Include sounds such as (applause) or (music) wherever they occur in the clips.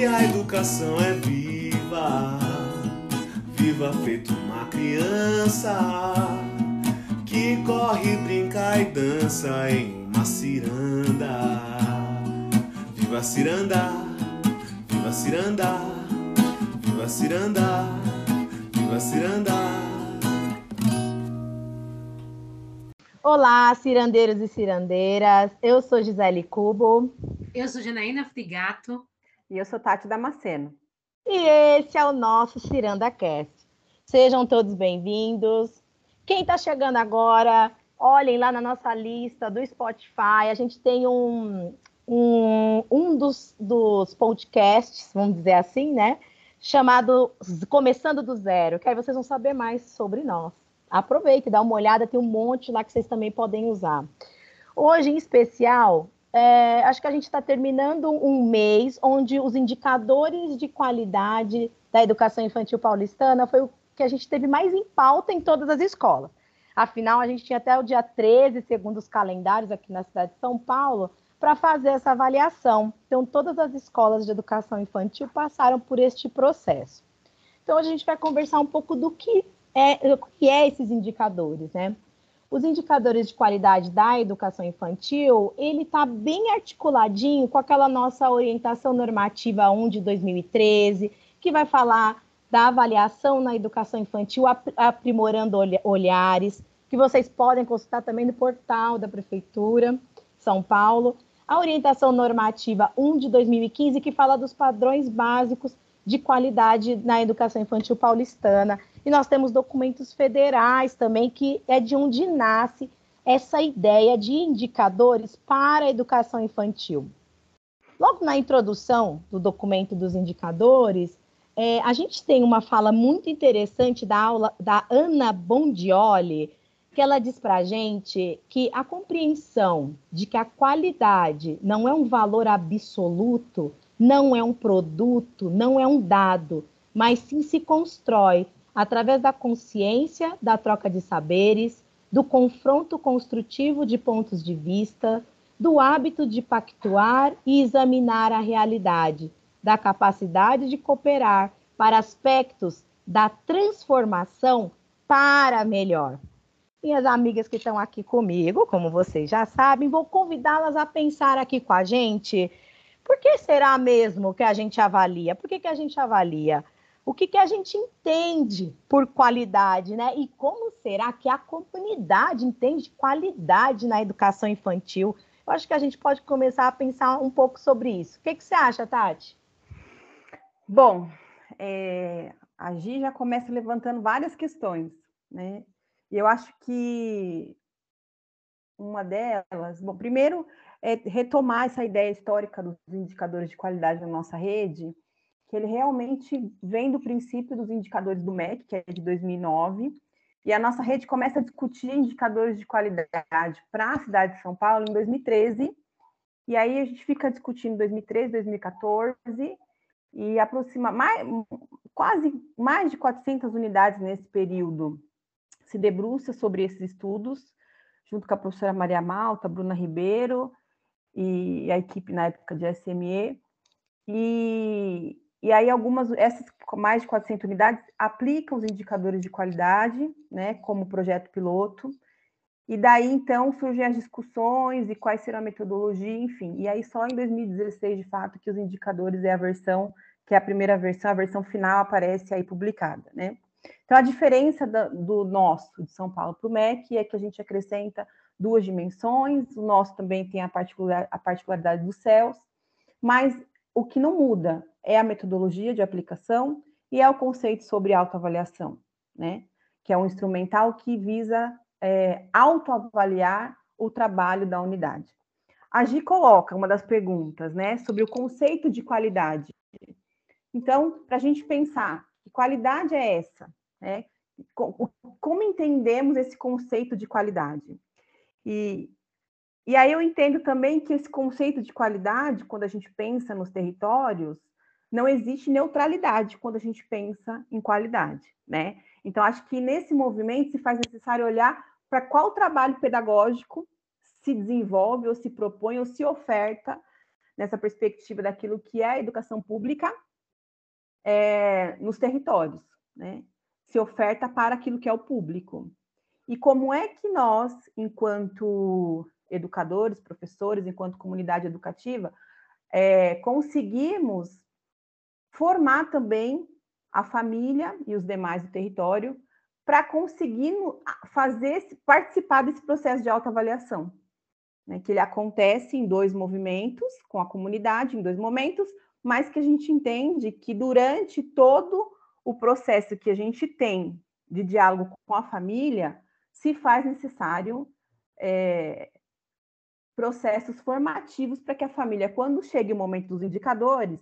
que a educação é viva, viva feito uma criança que corre, brinca e dança em uma ciranda. Viva ciranda, viva ciranda, viva ciranda, viva ciranda. Olá, cirandeiros e cirandeiras. Eu sou Gisele Cubo. Eu sou Janaína Frigato. E eu sou Tati Damasceno. E esse é o nosso Ciranda Cast. Sejam todos bem-vindos. Quem está chegando agora, olhem lá na nossa lista do Spotify. A gente tem um, um, um dos, dos podcasts, vamos dizer assim, né? Chamado Começando do Zero, que aí vocês vão saber mais sobre nós. Aproveite, dá uma olhada, tem um monte lá que vocês também podem usar. Hoje, em especial, é, acho que a gente está terminando um mês onde os indicadores de qualidade da educação infantil paulistana foi o que a gente teve mais em pauta em todas as escolas. Afinal, a gente tinha até o dia 13, segundo os calendários aqui na cidade de São Paulo, para fazer essa avaliação. Então, todas as escolas de educação infantil passaram por este processo. Então, a gente vai conversar um pouco do que é, que é esses indicadores, né? Os indicadores de qualidade da educação infantil, ele está bem articuladinho com aquela nossa orientação normativa 1 de 2013, que vai falar da avaliação na educação infantil, aprimorando olhares, que vocês podem consultar também no portal da Prefeitura São Paulo. A orientação normativa 1 de 2015, que fala dos padrões básicos de qualidade na educação infantil paulistana. E nós temos documentos federais também, que é de onde nasce essa ideia de indicadores para a educação infantil. Logo na introdução do documento dos indicadores, é, a gente tem uma fala muito interessante da aula da Ana Bondioli, que ela diz para a gente que a compreensão de que a qualidade não é um valor absoluto, não é um produto, não é um dado, mas sim se constrói através da consciência, da troca de saberes, do confronto construtivo de pontos de vista, do hábito de pactuar e examinar a realidade, da capacidade de cooperar para aspectos da transformação para melhor. Minhas amigas que estão aqui comigo, como vocês já sabem, vou convidá-las a pensar aqui com a gente. Por que será mesmo que a gente avalia? Por que, que a gente avalia? o que, que a gente entende por qualidade, né? E como será que a comunidade entende qualidade na educação infantil? Eu acho que a gente pode começar a pensar um pouco sobre isso. O que, que você acha, Tati? Bom, é, a Gi já começa levantando várias questões, né? E eu acho que uma delas, bom, primeiro é retomar essa ideia histórica dos indicadores de qualidade na nossa rede, que ele realmente vem do princípio dos indicadores do MEC, que é de 2009, e a nossa rede começa a discutir indicadores de qualidade para a cidade de São Paulo em 2013, e aí a gente fica discutindo 2013, 2014, e aproxima mais, quase mais de 400 unidades nesse período se debruça sobre esses estudos, junto com a professora Maria Malta, Bruna Ribeiro e a equipe na época de SME, e, e aí, algumas, essas mais de 400 unidades aplicam os indicadores de qualidade, né, como projeto piloto. E daí, então, surgem as discussões e quais será a metodologia, enfim. E aí, só em 2016, de fato, que os indicadores é a versão, que é a primeira versão, a versão final aparece aí publicada, né? Então, a diferença do nosso, de São Paulo, para o MEC, é que a gente acrescenta duas dimensões, o nosso também tem a, particular, a particularidade dos céus, mas o que não muda é a metodologia de aplicação e é o conceito sobre autoavaliação, né? Que é um instrumental que visa é, autoavaliar o trabalho da unidade. A Gi coloca uma das perguntas, né, sobre o conceito de qualidade. Então, para a gente pensar, que qualidade é essa? Né? Como entendemos esse conceito de qualidade? E e aí eu entendo também que esse conceito de qualidade, quando a gente pensa nos territórios, não existe neutralidade quando a gente pensa em qualidade, né? Então acho que nesse movimento se faz necessário olhar para qual trabalho pedagógico se desenvolve ou se propõe ou se oferta nessa perspectiva daquilo que é a educação pública é, nos territórios, né? Se oferta para aquilo que é o público. E como é que nós, enquanto educadores, professores, enquanto comunidade educativa, é, conseguimos formar também a família e os demais do território para conseguir fazer participar desse processo de autoavaliação, né, que ele acontece em dois movimentos com a comunidade, em dois momentos, mas que a gente entende que durante todo o processo que a gente tem de diálogo com a família, se faz necessário é, processos formativos para que a família, quando chegue o momento dos indicadores,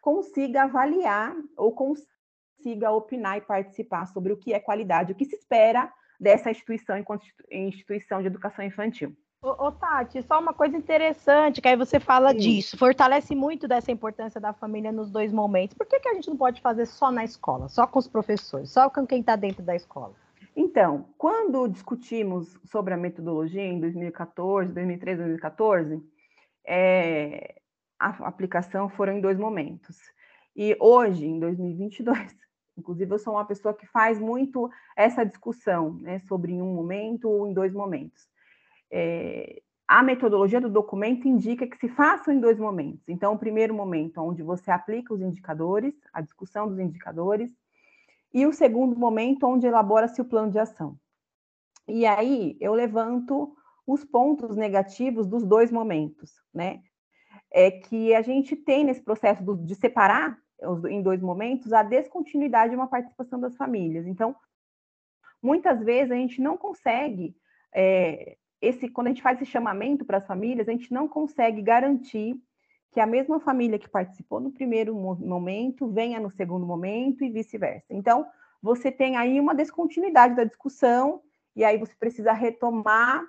consiga avaliar ou consiga opinar e participar sobre o que é qualidade, o que se espera dessa instituição enquanto instituição de educação infantil. Ô, ô, Tati, só uma coisa interessante, que aí você fala Sim. disso, fortalece muito dessa importância da família nos dois momentos. Por que, que a gente não pode fazer só na escola, só com os professores, só com quem está dentro da escola? Então, quando discutimos sobre a metodologia em 2014, 2013, 2014, é, a aplicação foram em dois momentos. E hoje, em 2022, (laughs) inclusive eu sou uma pessoa que faz muito essa discussão né, sobre em um momento ou em dois momentos é, a metodologia do documento indica que se façam em dois momentos. Então, o primeiro momento, onde você aplica os indicadores, a discussão dos indicadores, e o segundo momento, onde elabora-se o plano de ação. E aí, eu levanto os pontos negativos dos dois momentos, né? É que a gente tem nesse processo de separar em dois momentos a descontinuidade de uma participação das famílias. Então, muitas vezes a gente não consegue é, esse, quando a gente faz esse chamamento para as famílias, a gente não consegue garantir que a mesma família que participou no primeiro momento venha no segundo momento e vice-versa. Então, você tem aí uma descontinuidade da discussão, e aí você precisa retomar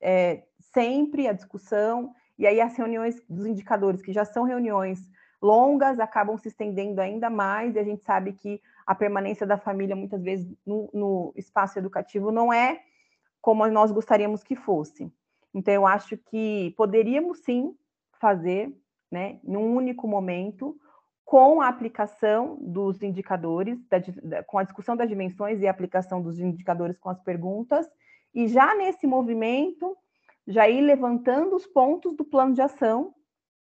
é, sempre a discussão, e aí as reuniões dos indicadores, que já são reuniões longas, acabam se estendendo ainda mais, e a gente sabe que a permanência da família, muitas vezes, no, no espaço educativo não é como nós gostaríamos que fosse. Então, eu acho que poderíamos sim fazer, né, num único momento, com a aplicação dos indicadores, da, da, com a discussão das dimensões e a aplicação dos indicadores com as perguntas, e já nesse movimento, já ir levantando os pontos do plano de ação,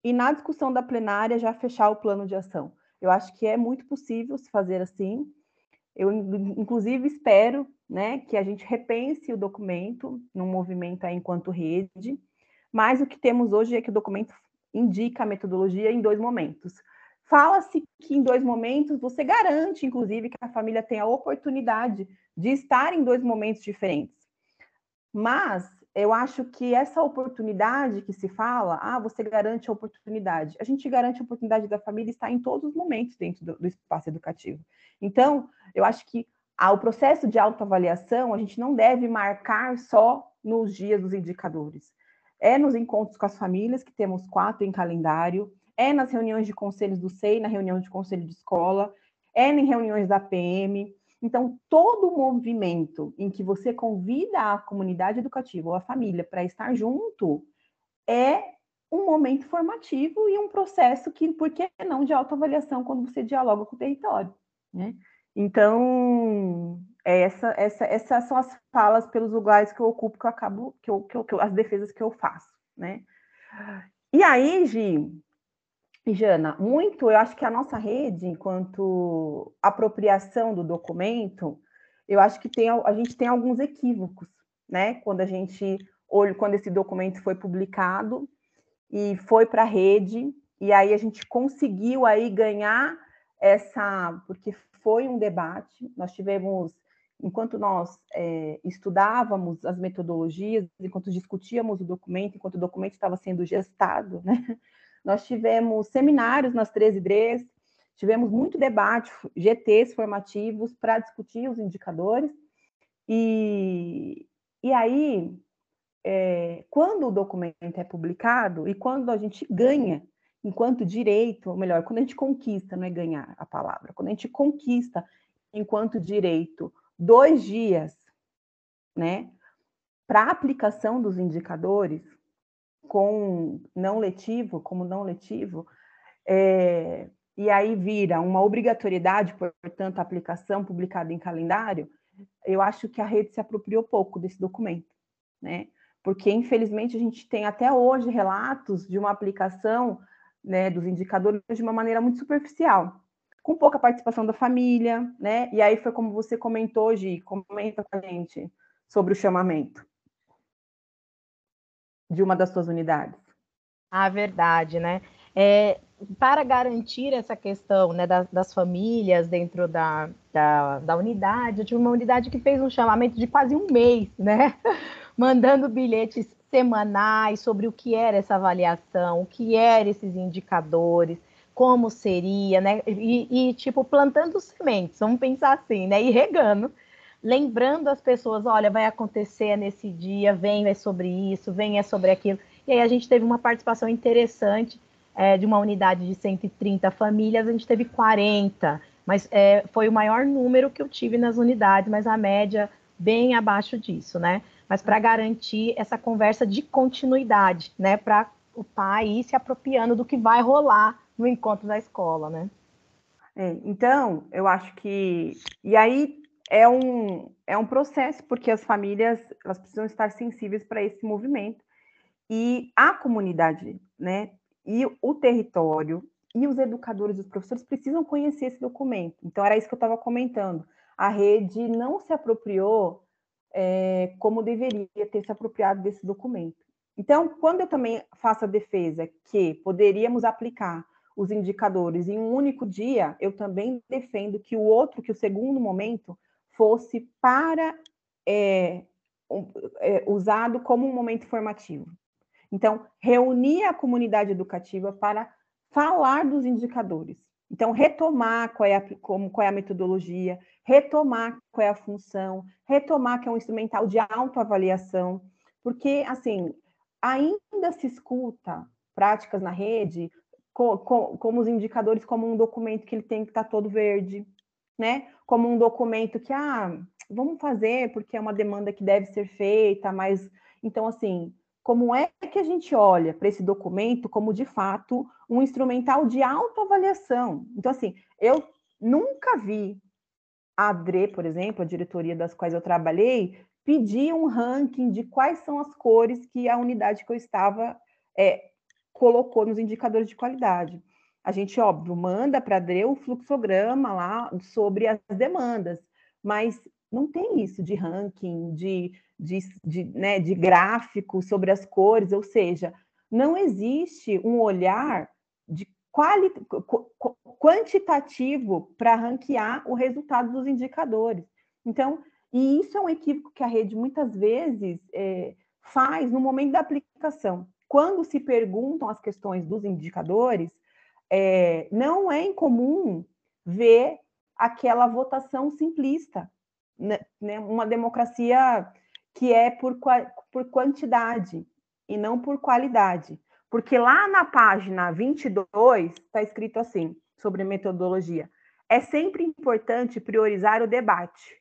e na discussão da plenária já fechar o plano de ação. Eu acho que é muito possível se fazer assim. Eu, inclusive, espero né, que a gente repense o documento num movimento enquanto rede, mas o que temos hoje é que o documento indica a metodologia em dois momentos. Fala-se que em dois momentos você garante, inclusive, que a família tenha a oportunidade de estar em dois momentos diferentes. Mas eu acho que essa oportunidade que se fala, ah, você garante a oportunidade. A gente garante a oportunidade da família estar em todos os momentos dentro do, do espaço educativo. Então, eu acho que o processo de autoavaliação a gente não deve marcar só nos dias dos indicadores. É nos encontros com as famílias, que temos quatro em calendário, é nas reuniões de conselhos do SEI, na reunião de conselho de escola, é em reuniões da PM. Então, todo movimento em que você convida a comunidade educativa ou a família para estar junto é um momento formativo e um processo que, por que não, de autoavaliação quando você dialoga com o território, né? Então, é essa, essa, essas são as falas pelos lugares que eu ocupo, que eu acabo, que eu, que eu, que eu, as defesas que eu faço, né? E aí, Gi, Jana, muito, eu acho que a nossa rede, enquanto apropriação do documento, eu acho que tem, a gente tem alguns equívocos, né? Quando a gente olha, quando esse documento foi publicado e foi para a rede, e aí a gente conseguiu aí ganhar essa, porque foi um debate, nós tivemos, enquanto nós é, estudávamos as metodologias, enquanto discutíamos o documento, enquanto o documento estava sendo gestado, né? (laughs) nós tivemos seminários nas 13 DREs, tivemos muito debate, GTs formativos para discutir os indicadores, e, e aí, é, quando o documento é publicado e quando a gente ganha enquanto direito, ou melhor, quando a gente conquista, não é ganhar a palavra, quando a gente conquista enquanto direito dois dias, né, para aplicação dos indicadores, com não letivo, como não letivo, é, e aí vira uma obrigatoriedade, portanto, a aplicação publicada em calendário, eu acho que a rede se apropriou pouco desse documento, né? Porque, infelizmente, a gente tem até hoje relatos de uma aplicação né, dos indicadores de uma maneira muito superficial, com pouca participação da família, né? E aí foi como você comentou hoje, comenta com a gente sobre o chamamento de uma das suas unidades. A verdade, né? É, para garantir essa questão né, das, das famílias dentro da, da, da, unidade, eu tive uma unidade que fez um chamamento de quase um mês, né? (laughs) Mandando bilhetes semanais sobre o que era essa avaliação, o que eram esses indicadores, como seria, né? E, e, tipo, plantando sementes, vamos pensar assim, né? E regando, lembrando as pessoas, olha, vai acontecer nesse dia, vem é sobre isso, vem é sobre aquilo. E aí a gente teve uma participação interessante é, de uma unidade de 130 famílias, a gente teve 40, mas é, foi o maior número que eu tive nas unidades, mas a média bem abaixo disso, né? Mas para garantir essa conversa de continuidade, né? Para o pai ir se apropriando do que vai rolar no encontro da escola, né? É, então, eu acho que. E aí é um, é um processo, porque as famílias elas precisam estar sensíveis para esse movimento. E a comunidade, né? E o território e os educadores os professores precisam conhecer esse documento. Então, era isso que eu estava comentando. A rede não se apropriou é, como deveria ter se apropriado desse documento. Então, quando eu também faço a defesa que poderíamos aplicar os indicadores em um único dia, eu também defendo que o outro, que o segundo momento, fosse para é, é, usado como um momento formativo. Então, reunir a comunidade educativa para falar dos indicadores. Então, retomar qual é, a, como, qual é a metodologia, retomar qual é a função, retomar que é um instrumental de autoavaliação, porque, assim, ainda se escuta práticas na rede co, co, como os indicadores como um documento que ele tem que estar tá todo verde, né? Como um documento que, ah, vamos fazer porque é uma demanda que deve ser feita, mas, então, assim, como é que a gente olha para esse documento como, de fato, um instrumental de autoavaliação? Então, assim, eu nunca vi a ADRE, por exemplo, a diretoria das quais eu trabalhei, pedir um ranking de quais são as cores que a unidade que eu estava é, colocou nos indicadores de qualidade. A gente, óbvio, manda para a ADRE o fluxograma lá sobre as demandas, mas não tem isso de ranking, de de, de, né, de gráfico sobre as cores, ou seja, não existe um olhar de quali, quantitativo para ranquear o resultado dos indicadores. Então, e isso é um equívoco que a rede muitas vezes é, faz no momento da aplicação. Quando se perguntam as questões dos indicadores, é, não é incomum ver aquela votação simplista, né, né uma democracia que é por, por quantidade e não por qualidade. Porque lá na página 22 está escrito assim, sobre metodologia. É sempre importante priorizar o debate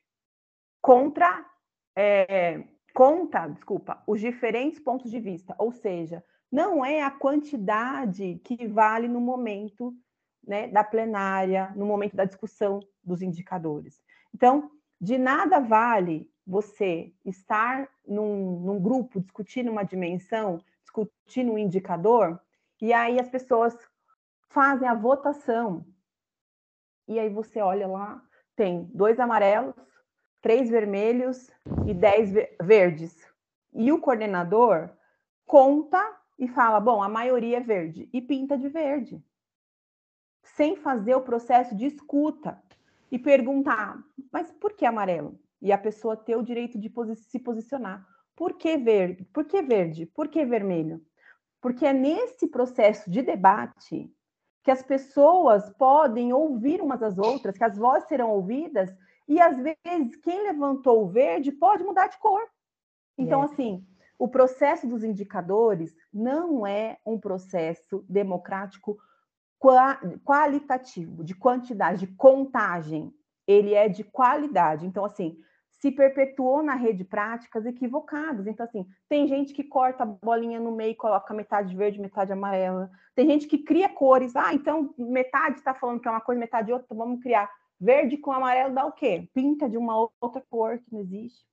contra, é, conta, desculpa, os diferentes pontos de vista. Ou seja, não é a quantidade que vale no momento né, da plenária, no momento da discussão dos indicadores. Então, de nada vale você estar num, num grupo discutindo uma dimensão, discutindo um indicador, e aí as pessoas fazem a votação. E aí você olha lá, tem dois amarelos, três vermelhos e dez verdes. E o coordenador conta e fala: bom, a maioria é verde, e pinta de verde. Sem fazer o processo de escuta e perguntar, mas por que amarelo? E a pessoa ter o direito de se posicionar. Por que verde? Por que verde? Por que vermelho? Porque é nesse processo de debate que as pessoas podem ouvir umas às outras, que as vozes serão ouvidas, e às vezes quem levantou o verde pode mudar de cor. Então, é. assim, o processo dos indicadores não é um processo democrático qualitativo, de quantidade, de contagem, ele é de qualidade. Então, assim, se perpetuou na rede práticas equivocadas. Então, assim, tem gente que corta a bolinha no meio e coloca metade verde, metade amarela. Tem gente que cria cores. Ah, então metade está falando que é uma coisa, metade outra, então vamos criar. Verde com amarelo dá o quê? Pinta de uma outra cor que não existe.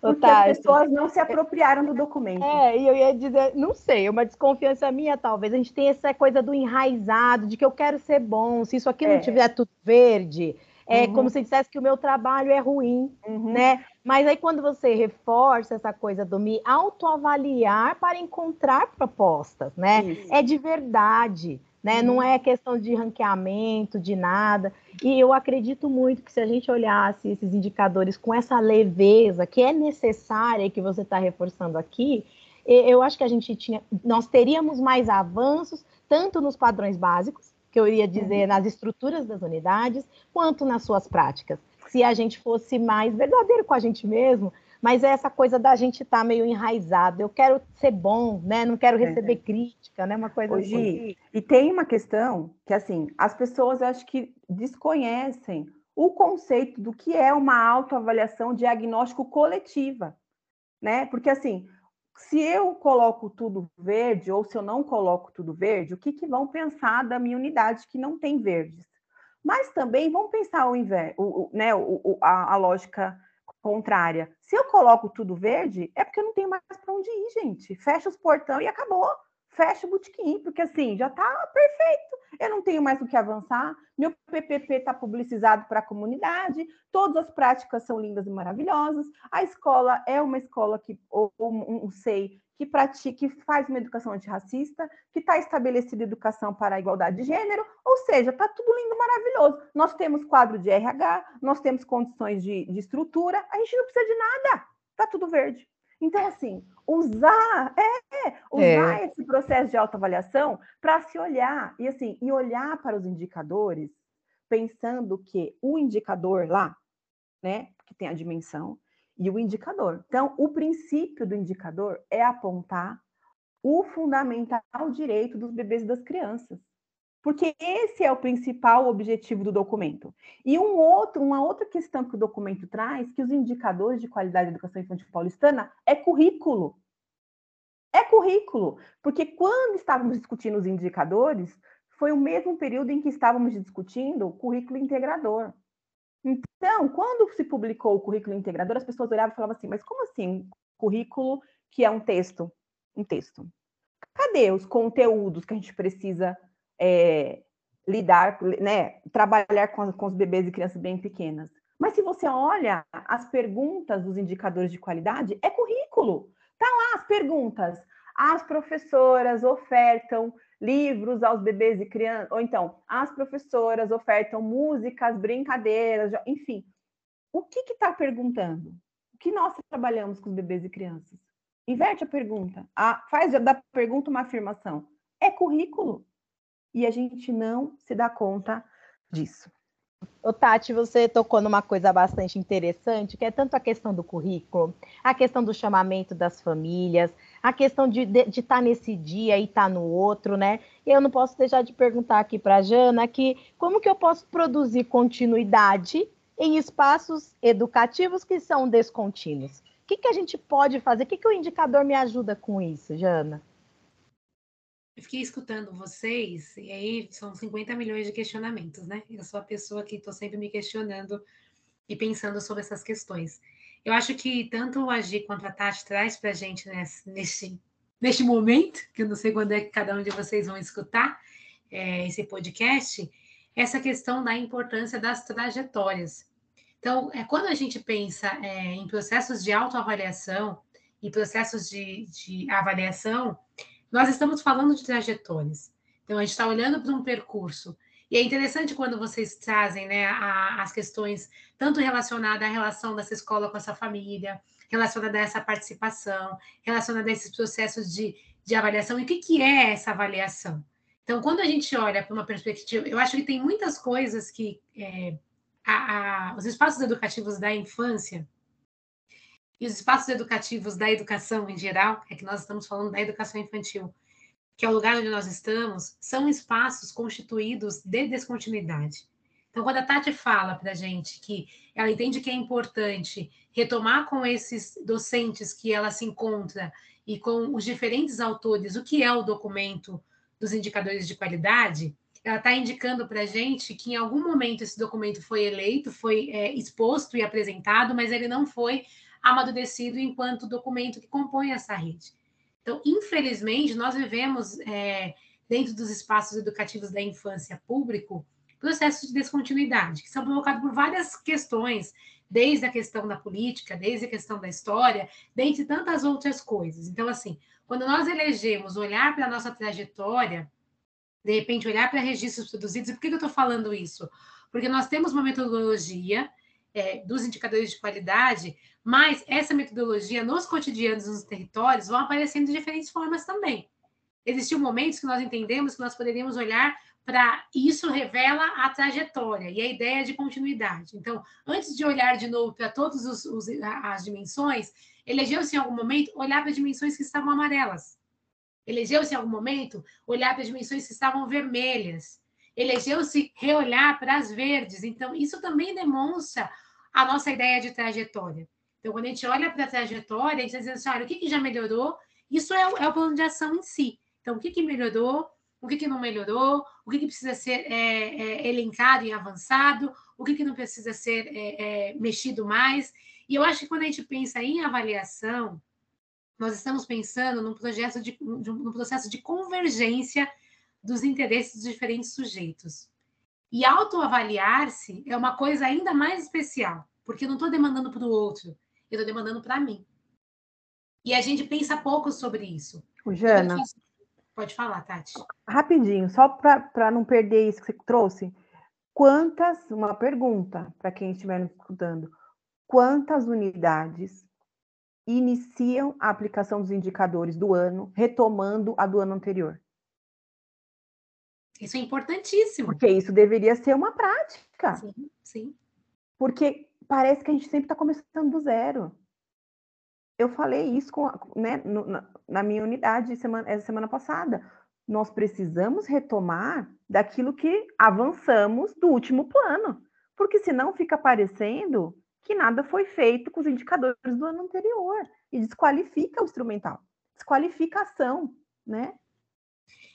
Porque as pessoas não se apropriaram do documento. É, e eu ia dizer, não sei, uma desconfiança minha, talvez. A gente tem essa coisa do enraizado, de que eu quero ser bom, se isso aqui é. não tiver tudo verde, é uhum. como se dissesse que o meu trabalho é ruim, uhum. né? Mas aí quando você reforça essa coisa do me autoavaliar para encontrar propostas, né? Isso. É de verdade, né? Não é questão de ranqueamento, de nada. E eu acredito muito que se a gente olhasse esses indicadores com essa leveza que é necessária e que você está reforçando aqui, eu acho que a gente tinha, nós teríamos mais avanços tanto nos padrões básicos que eu iria dizer, nas estruturas das unidades, quanto nas suas práticas. Se a gente fosse mais verdadeiro com a gente mesmo, mas é essa coisa da gente estar tá meio enraizado. Eu quero ser bom, né? Não quero receber é. crítica, né? Uma coisa Hoje, assim. E tem uma questão que, assim, as pessoas acho que desconhecem o conceito do que é uma autoavaliação diagnóstico coletiva, né? Porque, assim, se eu coloco tudo verde ou se eu não coloco tudo verde, o que, que vão pensar da minha unidade que não tem verdes? Mas também vão pensar o inverso, o, né, o, a, a, lógica contrária. Se eu coloco tudo verde, é porque eu não tenho mais para onde ir, gente. Fecha os portão e acabou fecha o botequim, porque assim, já está perfeito. Eu não tenho mais o que avançar. Meu PPP está publicizado para a comunidade, todas as práticas são lindas e maravilhosas. A escola é uma escola que, ou um SEI, que pratica, que faz uma educação antirracista, que está estabelecida educação para a igualdade de gênero, ou seja, está tudo lindo, maravilhoso. Nós temos quadro de RH, nós temos condições de, de estrutura, a gente não precisa de nada, está tudo verde. Então, assim, usar, é, é, usar é. esse processo de autoavaliação para se olhar, e assim, e olhar para os indicadores, pensando que o indicador lá, né, que tem a dimensão, e o indicador. Então, o princípio do indicador é apontar o fundamental direito dos bebês e das crianças. Porque esse é o principal objetivo do documento. E um outro, uma outra questão que o documento traz, que os indicadores de qualidade da educação infantil paulistana é currículo. É currículo, porque quando estávamos discutindo os indicadores, foi o mesmo período em que estávamos discutindo o currículo integrador. Então, quando se publicou o currículo integrador, as pessoas olhavam e falavam assim: mas como assim? Currículo que é um texto? Um texto. Cadê os conteúdos que a gente precisa é, lidar, né, trabalhar com, com os bebês e crianças bem pequenas. Mas se você olha as perguntas dos indicadores de qualidade, é currículo. Tá lá as perguntas. As professoras ofertam livros aos bebês e crianças, ou então, as professoras ofertam músicas, brincadeiras, enfim. O que está perguntando? O que nós trabalhamos com os bebês e crianças? Inverte a pergunta. Ah, faz da pergunta uma afirmação. É currículo e a gente não se dá conta disso. O Tati, você tocou numa coisa bastante interessante, que é tanto a questão do currículo, a questão do chamamento das famílias, a questão de estar tá nesse dia e estar tá no outro, né? E eu não posso deixar de perguntar aqui para a Jana que como que eu posso produzir continuidade em espaços educativos que são descontínuos? O que, que a gente pode fazer? O que, que o indicador me ajuda com isso, Jana? Eu fiquei escutando vocês, e aí são 50 milhões de questionamentos, né? Eu sou a pessoa que estou sempre me questionando e pensando sobre essas questões. Eu acho que tanto o Agir quanto a Tati traz para a gente nesse, neste, momento, que eu não sei quando é que cada um de vocês vão escutar é, esse podcast, essa questão da importância das trajetórias. Então, é, quando a gente pensa é, em processos de autoavaliação e processos de, de avaliação, nós estamos falando de trajetórias. Então, a gente está olhando para um percurso. E é interessante quando vocês trazem né, a, as questões, tanto relacionadas à relação dessa escola com essa família, relacionada a essa participação, relacionada a esses processos de, de avaliação. E o que, que é essa avaliação? Então, quando a gente olha para uma perspectiva, eu acho que tem muitas coisas que é, a, a, os espaços educativos da infância e os espaços educativos da educação em geral, é que nós estamos falando da educação infantil, que é o lugar onde nós estamos, são espaços constituídos de descontinuidade. Então, quando a Tati fala para a gente que ela entende que é importante retomar com esses docentes que ela se encontra e com os diferentes autores o que é o documento dos indicadores de qualidade, ela está indicando para a gente que em algum momento esse documento foi eleito, foi é, exposto e apresentado, mas ele não foi amadurecido enquanto documento que compõe essa rede. Então, infelizmente, nós vivemos, é, dentro dos espaços educativos da infância público, processos de descontinuidade, que são provocados por várias questões, desde a questão da política, desde a questão da história, dentre tantas outras coisas. Então, assim, quando nós elegemos olhar para a nossa trajetória, de repente olhar para registros produzidos, e por que eu estou falando isso? Porque nós temos uma metodologia é, dos indicadores de qualidade, mas essa metodologia nos cotidianos, nos territórios, vão aparecendo de diferentes formas também. Existiam momentos que nós entendemos que nós poderíamos olhar para isso revela a trajetória e a ideia de continuidade. Então, antes de olhar de novo para todas as dimensões, elegeu-se em algum momento olhar para dimensões que estavam amarelas. Elegeu-se em algum momento olhar para dimensões que estavam vermelhas. Elegeu-se reolhar para as verdes. Então, isso também demonstra a nossa ideia de trajetória. Então, quando a gente olha para a trajetória, a gente está dizendo assim, olha, o que, que já melhorou? Isso é, é o plano de ação em si. Então, o que, que melhorou? o que, que não melhorou, o que, que precisa ser é, é, elencado e avançado, o que, que não precisa ser é, é, mexido mais. E eu acho que quando a gente pensa em avaliação, nós estamos pensando num processo de, num processo de convergência dos interesses dos diferentes sujeitos. E autoavaliar-se é uma coisa ainda mais especial, porque eu não estou demandando para o outro, eu estou demandando para mim. E a gente pensa pouco sobre isso. Jana, Pode falar, Tati. Rapidinho, só para não perder isso que você trouxe. Quantas, uma pergunta para quem estiver nos escutando, quantas unidades iniciam a aplicação dos indicadores do ano, retomando a do ano anterior? Isso é importantíssimo. Porque isso deveria ser uma prática. Sim, sim. Porque parece que a gente sempre está começando do zero eu falei isso com, né, no, na, minha unidade semana, essa semana passada. Nós precisamos retomar daquilo que avançamos do último plano, porque senão fica parecendo que nada foi feito com os indicadores do ano anterior e desqualifica o instrumental, desqualifica a ação, né?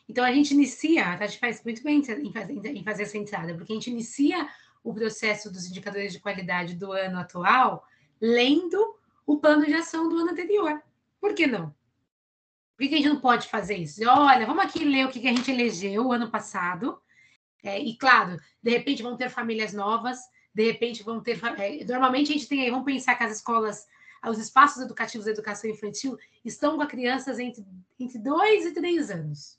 Então a gente inicia, a gente faz muito bem em fazer, em fazer essa entrada, porque a gente inicia o processo dos indicadores de qualidade do ano atual lendo o plano de ação do ano anterior. Por que não? Por que a gente não pode fazer isso? Olha, vamos aqui ler o que a gente elegeu o ano passado. É, e, claro, de repente vão ter famílias novas, de repente vão ter. É, normalmente a gente tem aí, vamos pensar que as escolas, os espaços educativos da educação infantil estão com crianças entre, entre dois e três anos.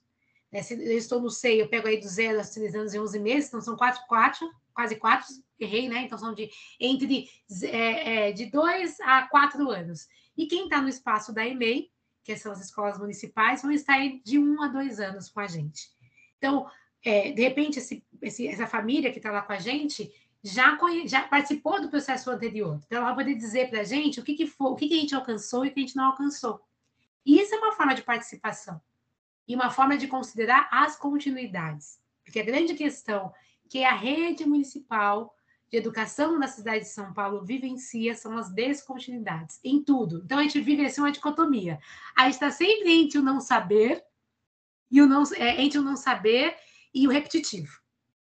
É, se eu estou no seio, eu pego aí do zero aos três anos e onze meses, então são quatro, quatro, quase quatro, errei, né? Então são de entre é, é, de dois a quatro anos. E quem está no espaço da EMEI, que são as escolas municipais, vão estar de um a dois anos com a gente. Então, é, de repente, esse, esse, essa família que está lá com a gente já, já participou do processo anterior. Então, ela vai poder dizer para a gente o que, que foi, o que, que a gente alcançou e o que a gente não alcançou. E isso é uma forma de participação e uma forma de considerar as continuidades. Porque a grande questão que a rede municipal de educação da cidade de São Paulo vivencia são as descontinuidades em tudo. Então a gente vive assim uma dicotomia. A gente está sempre entre o não saber e o não é, entre o não saber e o repetitivo.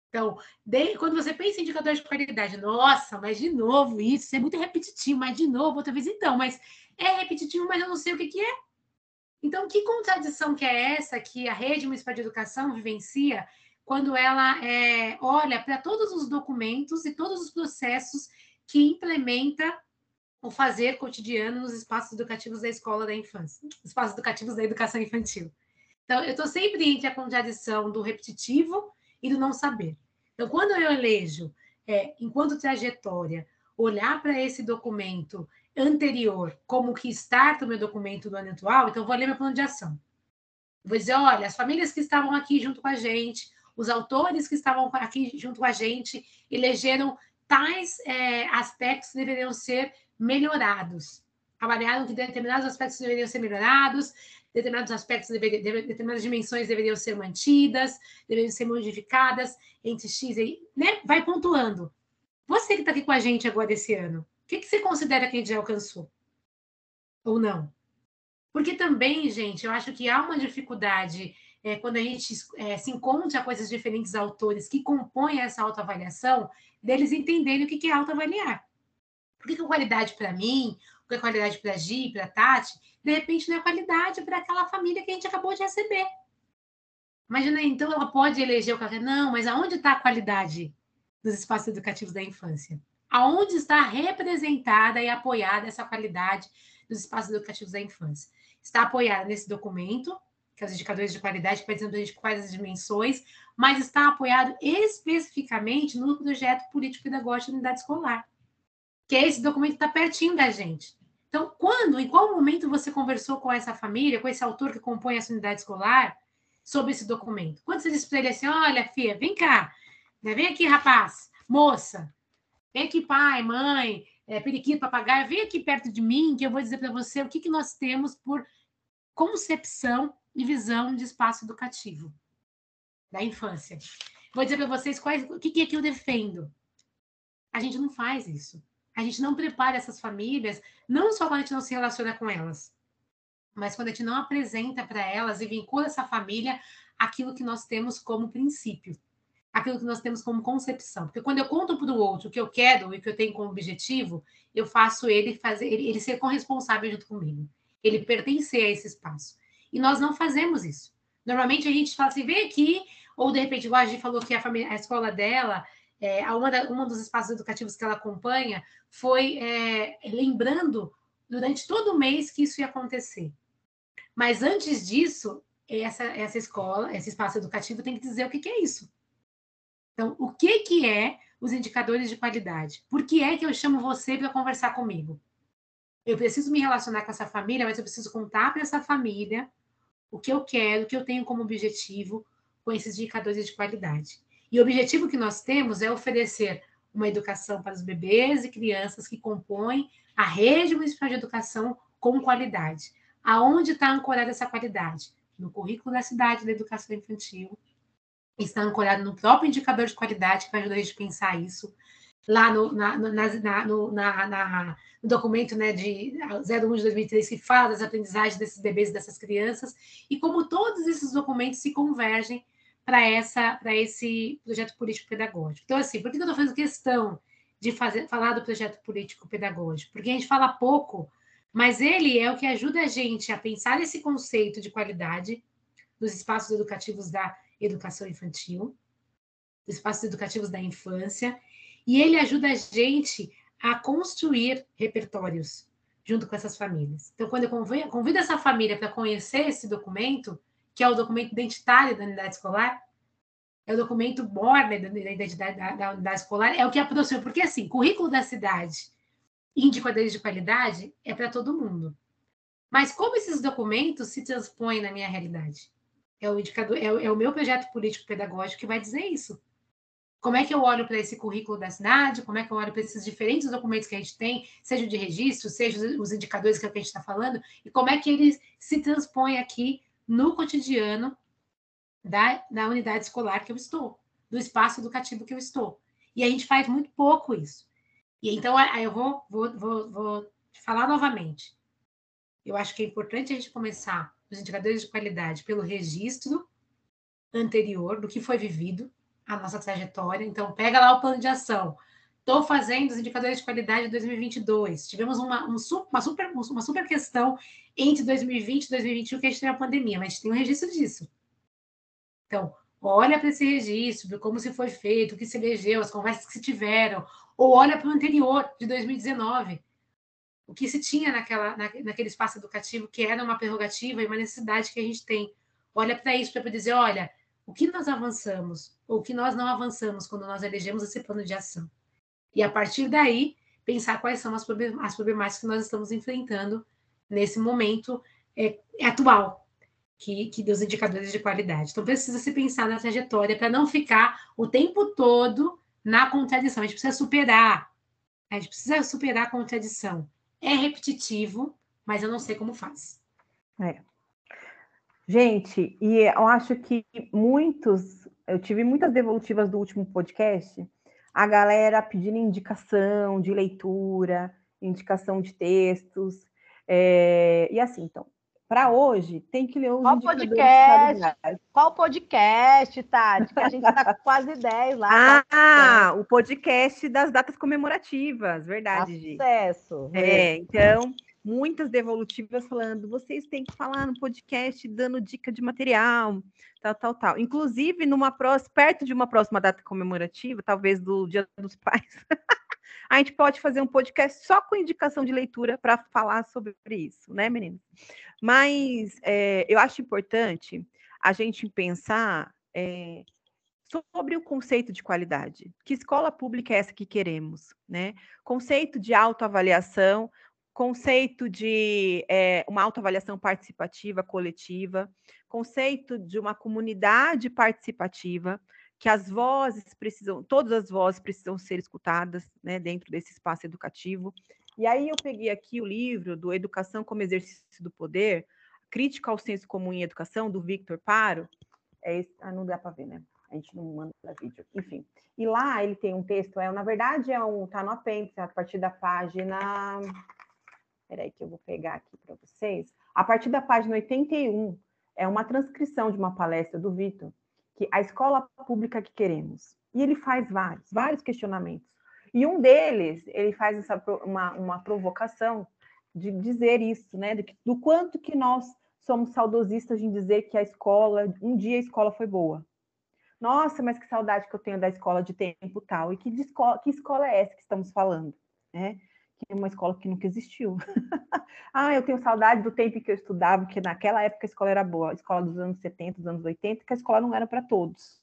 Então, de, quando você pensa em indicador de qualidade, nossa, mas de novo isso, isso é muito repetitivo, mas de novo, outra vez então, mas é repetitivo, mas eu não sei o que, que é. Então, que contradição que é essa que a rede municipal de educação vivencia quando ela é, olha para todos os documentos e todos os processos que implementa o fazer cotidiano nos espaços educativos da escola da infância, espaços educativos da educação infantil. Então, eu estou sempre entre a contradição do repetitivo e do não saber. Então, quando eu elejo, é, enquanto trajetória, olhar para esse documento anterior como que está no meu documento do ano atual, então vou ler meu plano de ação. Vou dizer, olha, as famílias que estavam aqui junto com a gente, os autores que estavam aqui junto com a gente elegeram tais é, aspectos que deveriam ser melhorados. Avaliaram que determinados aspectos deveriam ser melhorados, determinados aspectos, determinadas dimensões deveriam ser mantidas, deveriam ser modificadas entre X e né? Vai pontuando. Você que está aqui com a gente agora esse ano, o que, que você considera que a gente alcançou? Ou não? Porque também, gente, eu acho que há uma dificuldade é, quando a gente é, se encontra com esses diferentes autores que compõem essa autoavaliação, deles entenderem o que é autoavaliar. Por que, que qualidade para mim? O que é qualidade para a Gi, para a Tati? De repente não é qualidade para aquela família que a gente acabou de receber. Imagina, então ela pode eleger o café. Não, mas aonde está a qualidade dos espaços educativos da infância? Aonde está representada e apoiada essa qualidade dos espaços educativos da infância? Está apoiada nesse documento, que é os indicadores de qualidade, que dizendo quais as dimensões, mas está apoiado especificamente no projeto político-pedagógico da unidade escolar, que é esse documento que está pertinho da gente. Então, quando, em qual momento você conversou com essa família, com esse autor que compõe essa unidade escolar, sobre esse documento? Quando você disse para ele assim, olha, filha, vem cá, né? vem aqui, rapaz, moça, vem aqui, pai, mãe, é, periquito, papagaio, vem aqui perto de mim, que eu vou dizer para você o que, que nós temos por concepção e visão de espaço educativo da infância. Vou dizer para vocês quais, o que, que é que eu defendo. A gente não faz isso. A gente não prepara essas famílias, não só quando a gente não se relaciona com elas, mas quando a gente não apresenta para elas e vincula essa família aquilo que nós temos como princípio, aquilo que nós temos como concepção. Porque quando eu conto para o outro o que eu quero e o que eu tenho como objetivo, eu faço ele fazer ele, ele ser corresponsável junto comigo, ele pertencer a esse espaço. E nós não fazemos isso. Normalmente a gente fala assim, vem aqui, ou de repente, a gente falou que a, família, a escola dela, é, uma, da, uma dos espaços educativos que ela acompanha, foi é, lembrando durante todo o mês que isso ia acontecer. Mas antes disso, essa, essa escola, esse espaço educativo tem que dizer o que, que é isso. Então, o que, que é os indicadores de qualidade? Por que é que eu chamo você para conversar comigo? Eu preciso me relacionar com essa família, mas eu preciso contar para essa família o que eu quero, o que eu tenho como objetivo com esses indicadores de qualidade. E o objetivo que nós temos é oferecer uma educação para os bebês e crianças que compõem a rede municipal de educação com qualidade. Aonde está ancorada essa qualidade? No currículo da cidade da educação infantil, está ancorado no próprio indicador de qualidade, que vai ajudar a gente a pensar isso, lá no, na, na, no, na, na, no documento né, de 01 de 2003, que fala das aprendizagens desses bebês e dessas crianças, e como todos esses documentos se convergem para esse projeto político-pedagógico. Então, assim, por que eu estou fazendo questão de fazer, falar do projeto político-pedagógico? Porque a gente fala pouco, mas ele é o que ajuda a gente a pensar esse conceito de qualidade dos espaços educativos da educação infantil, espaços educativos da infância, e ele ajuda a gente a construir repertórios junto com essas famílias. Então, quando eu convido, convido essa família para conhecer esse documento, que é o documento identitário da unidade escolar, é o documento border da identidade da, da, unidade escolar, é o que aproxima, porque assim, currículo da cidade, indicadores de qualidade, é para todo mundo. Mas como esses documentos se transpõem na minha realidade? É o indicador, é, é o meu projeto político pedagógico que vai dizer isso. Como é que eu olho para esse currículo da cidade? Como é que eu olho para esses diferentes documentos que a gente tem, seja de registro, seja os indicadores que, é que a gente está falando, e como é que eles se transpõem aqui no cotidiano da, da unidade escolar que eu estou, do espaço educativo que eu estou. E a gente faz muito pouco isso. E então, eu vou, vou, vou, vou falar novamente. Eu acho que é importante a gente começar os indicadores de qualidade pelo registro anterior do que foi vivido, a nossa trajetória. Então, pega lá o plano de ação. Estou fazendo os indicadores de qualidade de 2022. Tivemos uma, um, uma, super, uma super questão entre 2020 e 2021 que a gente teve a pandemia, mas a gente tem um registro disso. Então, olha para esse registro, como se foi feito, o que se elegeu, as conversas que se tiveram, ou olha para o anterior, de 2019, o que se tinha naquela, na, naquele espaço educativo, que era uma prerrogativa e uma necessidade que a gente tem. Olha para isso para dizer, olha, o que nós avançamos ou o que nós não avançamos quando nós elegemos esse plano de ação. E a partir daí, pensar quais são as, problemáticas que nós estamos enfrentando nesse momento é, é atual, que, que dos indicadores de qualidade. Então, precisa se pensar na trajetória para não ficar o tempo todo na contradição. A gente precisa superar. A gente precisa superar a contradição. É repetitivo, mas eu não sei como faz. É. Gente, e eu acho que muitos, eu tive muitas devolutivas do último podcast, a galera pedindo indicação de leitura, indicação de textos, é, e assim, então, para hoje, tem que ler os Qual podcast? Qual podcast, Tati? Que a gente está com quase 10 lá. Ah, o podcast das datas comemorativas, verdade, Acesso. É, então, muitas devolutivas falando, vocês têm que falar no podcast, dando dica de material, tal, tal, tal. Inclusive, numa próxima, perto de uma próxima data comemorativa, talvez do Dia dos Pais, (laughs) a gente pode fazer um podcast só com indicação de leitura para falar sobre isso, né, meninas? Mas é, eu acho importante a gente pensar é, sobre o conceito de qualidade. Que escola pública é essa que queremos, né? Conceito de autoavaliação, conceito de é, uma autoavaliação participativa, coletiva, conceito de uma comunidade participativa, que as vozes precisam, todas as vozes precisam ser escutadas né, dentro desse espaço educativo. E aí eu peguei aqui o livro do Educação como Exercício do Poder, Crítica ao Senso Comum em Educação, do Victor Paro. É esse, ah, não dá para ver, né? A gente não manda vídeo. Enfim. E lá ele tem um texto, é, na verdade, é um, tá no apêndice, a partir da página. Peraí, que eu vou pegar aqui para vocês. A partir da página 81, é uma transcrição de uma palestra do Victor que a escola pública que queremos. E ele faz vários, vários questionamentos. E um deles, ele faz essa, uma, uma provocação de dizer isso, né? Do, do quanto que nós somos saudosistas em dizer que a escola, um dia a escola foi boa. Nossa, mas que saudade que eu tenho da escola de tempo tal. E que, escola, que escola é essa que estamos falando? Né? Que uma escola que nunca existiu. (laughs) ah, eu tenho saudade do tempo que eu estudava, que naquela época a escola era boa, a escola dos anos 70, dos anos 80, que a escola não era para todos.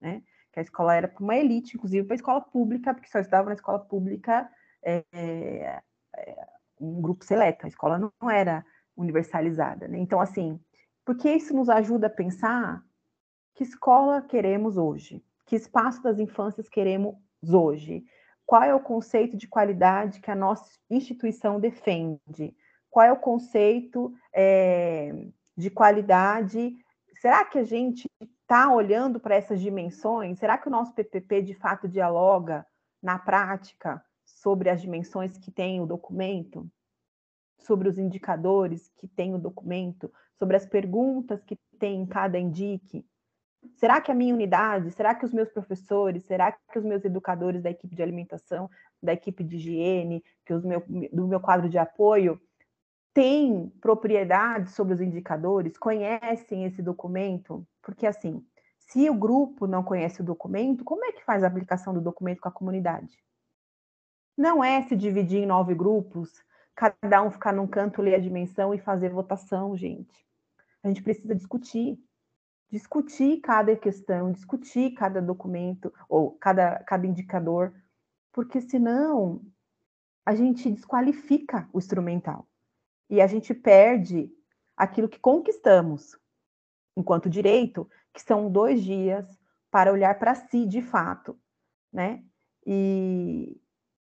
Né? Que a escola era para uma elite, inclusive para a escola pública, porque só estudava na escola pública é, é, um grupo seleto, a escola não, não era universalizada. Né? Então, assim, porque isso nos ajuda a pensar que escola queremos hoje, que espaço das infâncias queremos hoje, qual é o conceito de qualidade que a nossa instituição defende, qual é o conceito é, de qualidade. Será que a gente está olhando para essas dimensões? Será que o nosso PPP de fato dialoga na prática sobre as dimensões que tem o documento? Sobre os indicadores que tem o documento? Sobre as perguntas que tem em cada indique? Será que a minha unidade, será que os meus professores, será que os meus educadores da equipe de alimentação, da equipe de higiene, que os meu, do meu quadro de apoio, têm propriedade sobre os indicadores, conhecem esse documento? Porque, assim, se o grupo não conhece o documento, como é que faz a aplicação do documento com a comunidade? Não é se dividir em nove grupos, cada um ficar num canto, ler a dimensão e fazer votação, gente. A gente precisa discutir discutir cada questão, discutir cada documento ou cada, cada indicador, porque senão a gente desqualifica o instrumental e a gente perde aquilo que conquistamos enquanto direito, que são dois dias para olhar para si de fato, né? E,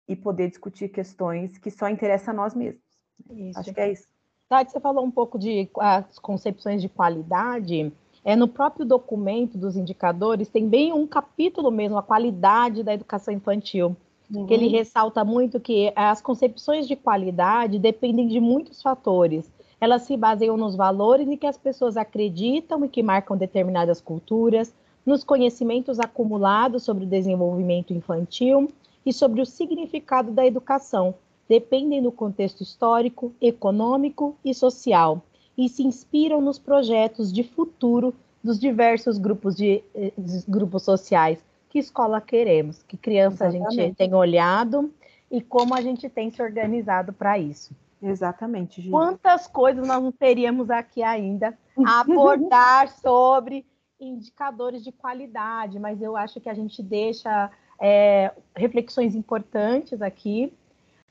e poder discutir questões que só interessam a nós mesmos. Isso. Acho que é isso. Tati, você falou um pouco de as concepções de qualidade. É, no próprio documento dos indicadores, tem bem um capítulo mesmo, a qualidade da educação infantil, uhum. que ele uhum. ressalta muito que as concepções de qualidade dependem de muitos fatores. Elas se baseiam nos valores em que as pessoas acreditam e que marcam determinadas culturas, nos conhecimentos acumulados sobre o desenvolvimento infantil e sobre o significado da educação, dependem do contexto histórico, econômico e social e se inspiram nos projetos de futuro dos diversos grupos, de, de eh, grupos sociais. Que escola queremos? Que criança Exatamente. a gente tem olhado e como a gente tem se organizado para isso. Exatamente. Gina. Quantas coisas nós não teríamos aqui ainda a (laughs) abordar sobre indicadores de qualidade, mas eu acho que a gente deixa é, reflexões importantes aqui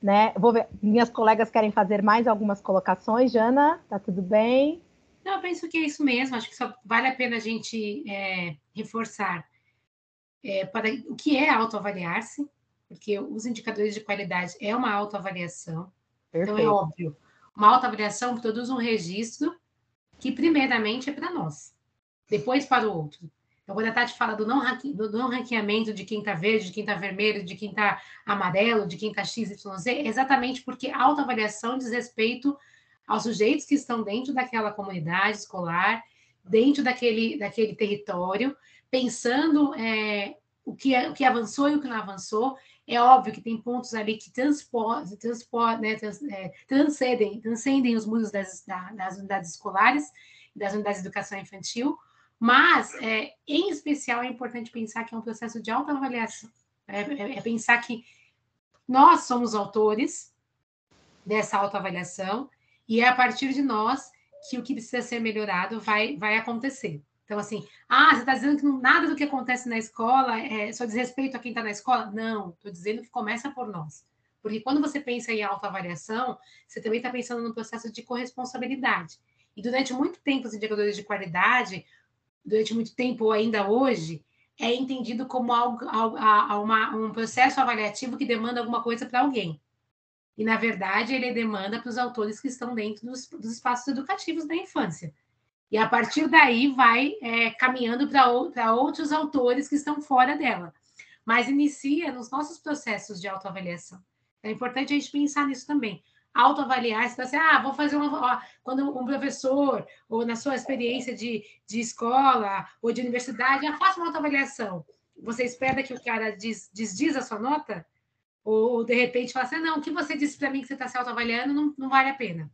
né? Vou ver, minhas colegas querem fazer mais algumas colocações. Jana, tá tudo bem? Não, eu penso que é isso mesmo. Acho que só vale a pena a gente é, reforçar é, para o que é autoavaliar-se, porque os indicadores de qualidade é uma autoavaliação. Perfeito. Então é óbvio. Uma autoavaliação produz um registro que primeiramente é para nós, depois para o outro. Então, quando a Tati fala do não, do não ranqueamento de quem está verde, de quem está vermelho, de quem está amarelo, de quem está XYZ, é exatamente porque a autoavaliação diz respeito aos sujeitos que estão dentro daquela comunidade escolar, dentro daquele, daquele território, pensando é, o, que, o que avançou e o que não avançou. É óbvio que tem pontos ali que transpor, transpor, né, trans, é, transcendem, transcendem os muros das, das unidades escolares, das unidades de educação infantil, mas, é, em especial, é importante pensar que é um processo de autoavaliação. É, é, é pensar que nós somos autores dessa autoavaliação e é a partir de nós que o que precisa ser melhorado vai, vai acontecer. Então, assim, ah, você está dizendo que nada do que acontece na escola é só diz respeito a quem está na escola? Não, estou dizendo que começa por nós. Porque quando você pensa em autoavaliação, você também está pensando no processo de corresponsabilidade. E durante muito tempo, os indicadores de qualidade durante muito tempo ou ainda hoje, é entendido como algo, uma, um processo avaliativo que demanda alguma coisa para alguém. E, na verdade, ele demanda para os autores que estão dentro dos, dos, espaços educativos da infância. E, a partir daí, vai é, caminhando para outros autores que estão fora dela. Mas inicia nos nossos processos de autoavaliação. É importante a gente pensar nisso também autoavaliar, você assim, ah, vou fazer uma. Quando um professor, ou na sua experiência de, de escola ou de universidade, ah, faça uma autoavaliação. Você espera que o cara diz, diz, diz a sua nota? Ou, ou de repente fala assim, ah, não, o que você disse para mim que você está se autoavaliando não, não vale a pena.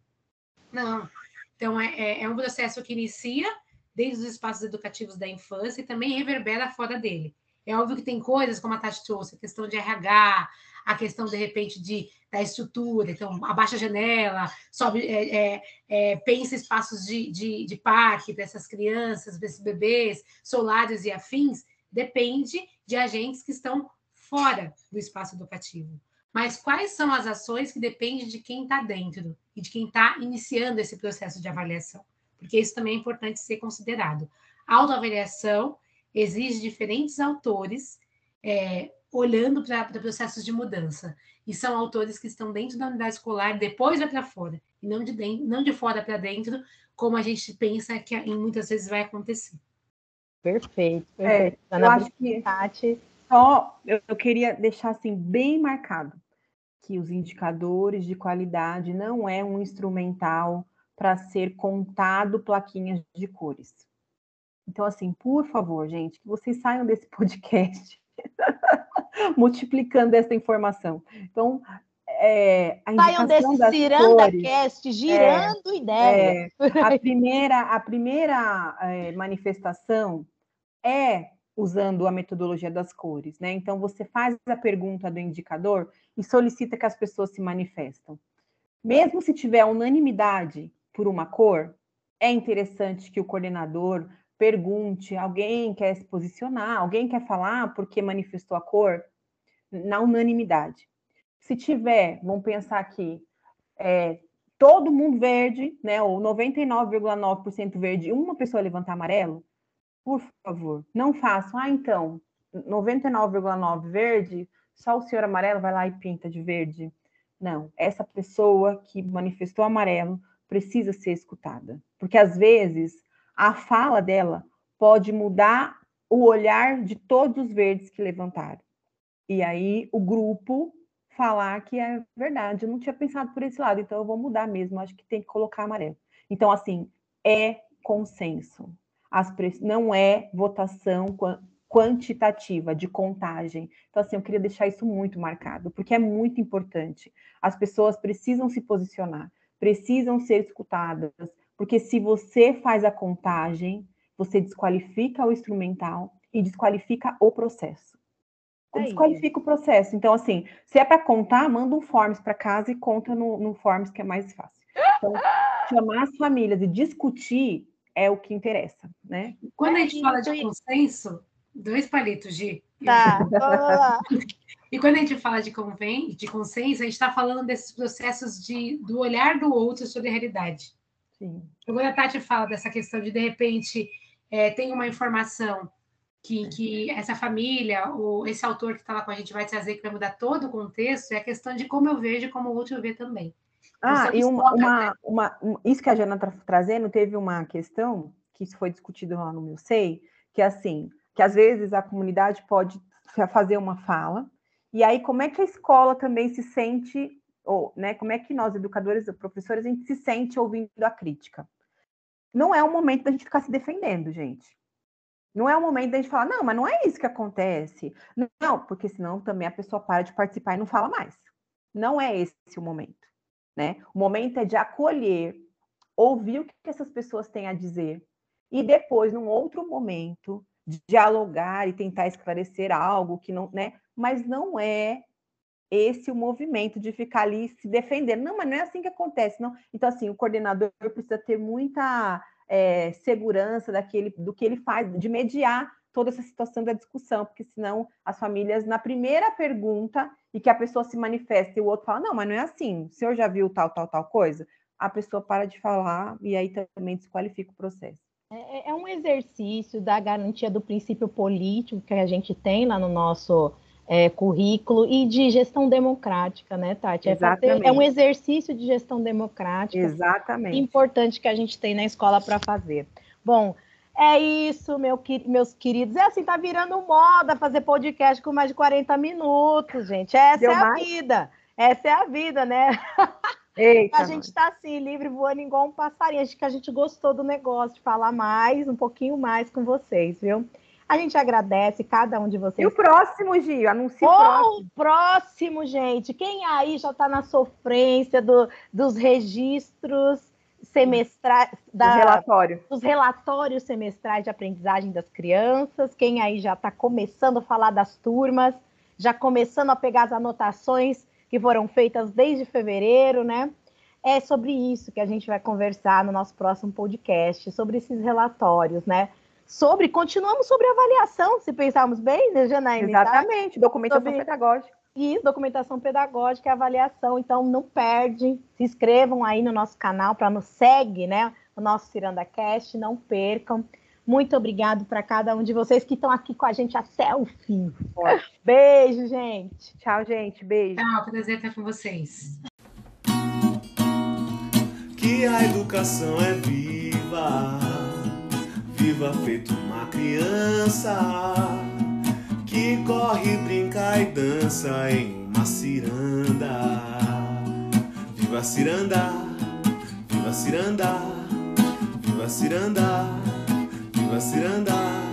Não. Então, é, é, é um processo que inicia desde os espaços educativos da infância e também reverbera fora dele. É óbvio que tem coisas, como a Tati trouxe, a questão de RH, a questão, de repente, de, da estrutura, então, abaixa a janela, sobe, é, é, é, pensa espaços de, de, de parque para essas crianças, para esses bebês, solares e afins, depende de agentes que estão fora do espaço educativo. Mas quais são as ações que dependem de quem está dentro e de quem está iniciando esse processo de avaliação? Porque isso também é importante ser considerado. A autoavaliação exige diferentes autores é, olhando para processos de mudança. E são autores que estão dentro da unidade escolar, depois vai para fora, e não de, dentro, não de fora para dentro, como a gente pensa que em muitas vezes vai acontecer. Perfeito, perfeito. É, eu acho que Tati. só eu, eu queria deixar assim bem marcado que os indicadores de qualidade não é um instrumental para ser contado plaquinhas de cores. Então, assim, por favor, gente, que vocês saiam desse (laughs) podcast (laughs) multiplicando essa informação. Então, é, a Saiam desse CirandaCast girando é, ideias. É, a primeira, a primeira é, manifestação é usando a metodologia das cores, né? Então você faz a pergunta do indicador e solicita que as pessoas se manifestam. Mesmo se tiver unanimidade por uma cor, é interessante que o coordenador pergunte, alguém quer se posicionar, alguém quer falar porque manifestou a cor, na unanimidade. Se tiver, vamos pensar aqui, é, todo mundo verde, né, ou 99,9% verde, uma pessoa levantar amarelo, por favor, não façam. Ah, então, 99,9% verde, só o senhor amarelo vai lá e pinta de verde. Não, essa pessoa que manifestou amarelo precisa ser escutada, porque às vezes a fala dela pode mudar o olhar de todos os verdes que levantaram. E aí o grupo falar que é verdade, eu não tinha pensado por esse lado, então eu vou mudar mesmo, acho que tem que colocar amarelo. Então, assim, é consenso. As não é votação quantitativa de contagem. Então, assim, eu queria deixar isso muito marcado, porque é muito importante. As pessoas precisam se posicionar, precisam ser escutadas, porque se você faz a contagem, você desqualifica o instrumental e desqualifica o processo. É desqualifica o processo. Então, assim, se é para contar, manda um Forms para casa e conta no, no Forms, que é mais fácil. Então, chamar as famílias e discutir é o que interessa, né? Quando a gente fala de consenso, dois palitos, de Tá, vamos lá. (laughs) E quando a gente fala de, convém, de consenso, a gente está falando desses processos de, do olhar do outro sobre a realidade. Sim. Quando a Tati fala dessa questão de, de repente, é, tem uma informação que, que essa família, ou esse autor que está lá com a gente vai trazer, que vai mudar todo o contexto, é a questão de como eu vejo e como o outro vê também. Ah, e uma, uma, uma, isso que a Jana está trazendo, teve uma questão que isso foi discutido lá no meu SEI, que é assim, que às vezes a comunidade pode fazer uma fala, e aí como é que a escola também se sente, ou né, como é que nós, educadores professores, a gente se sente ouvindo a crítica. Não é o momento da gente ficar se defendendo, gente. Não é o momento da gente falar, não, mas não é isso que acontece. Não, porque senão também a pessoa para de participar e não fala mais. Não é esse o momento, né? O momento é de acolher, ouvir o que essas pessoas têm a dizer e depois, num outro momento, dialogar e tentar esclarecer algo que não, né? Mas não é esse o movimento de ficar ali se defendendo. Não, mas não é assim que acontece, não. Então, assim, o coordenador precisa ter muita é, segurança daquele, do que ele faz, de mediar toda essa situação da discussão, porque senão as famílias, na primeira pergunta, e que a pessoa se manifesta e o outro fala, não, mas não é assim, o senhor já viu tal, tal, tal coisa? A pessoa para de falar e aí também desqualifica o processo. É, é, é, um exercício da garantia do princípio político que a gente tem lá no nosso é, currículo e de gestão democrática, né, Tati? É, fazer, é, um exercício de gestão democrática. Exatamente. Importante que a gente tem na escola para fazer. Bom, é isso, meu, meus queridos. É assim, tá virando moda fazer podcast com mais de 40 minutos, gente. Essa Deu é a mais? vida. Essa é a vida, né? Eita, (laughs) a gente está assim, livre, voando igual um passarinho. Acho que a gente gostou do negócio, de falar mais, um pouquinho mais com vocês, viu? A gente agradece cada um de vocês. E o próximo, Gio? Anuncie o próximo. próximo, gente. Quem aí já está na sofrência do, dos registros semestrais, da, relatório. dos relatórios semestrais de aprendizagem das crianças? Quem aí já está começando a falar das turmas, já começando a pegar as anotações que foram feitas desde fevereiro, né? É sobre isso que a gente vai conversar no nosso próximo podcast, sobre esses relatórios, né? Sobre, continuamos sobre avaliação, se pensarmos bem, né, Janaína? Exatamente, tá? documentação sobre... pedagógica. Isso, documentação pedagógica e avaliação. Então, não perde, se inscrevam aí no nosso canal para nos segue, né? O nosso Ciranda Cast, não percam. Muito obrigado para cada um de vocês que estão aqui com a gente até o fim. Beijo, gente. Tchau, gente. Beijo. Tchau, prazer estar com vocês. Que a educação é viva, viva feito uma criança que corre, brinca e dança em uma ciranda. Viva ciranda, viva ciranda, viva ciranda. Viva Ciranda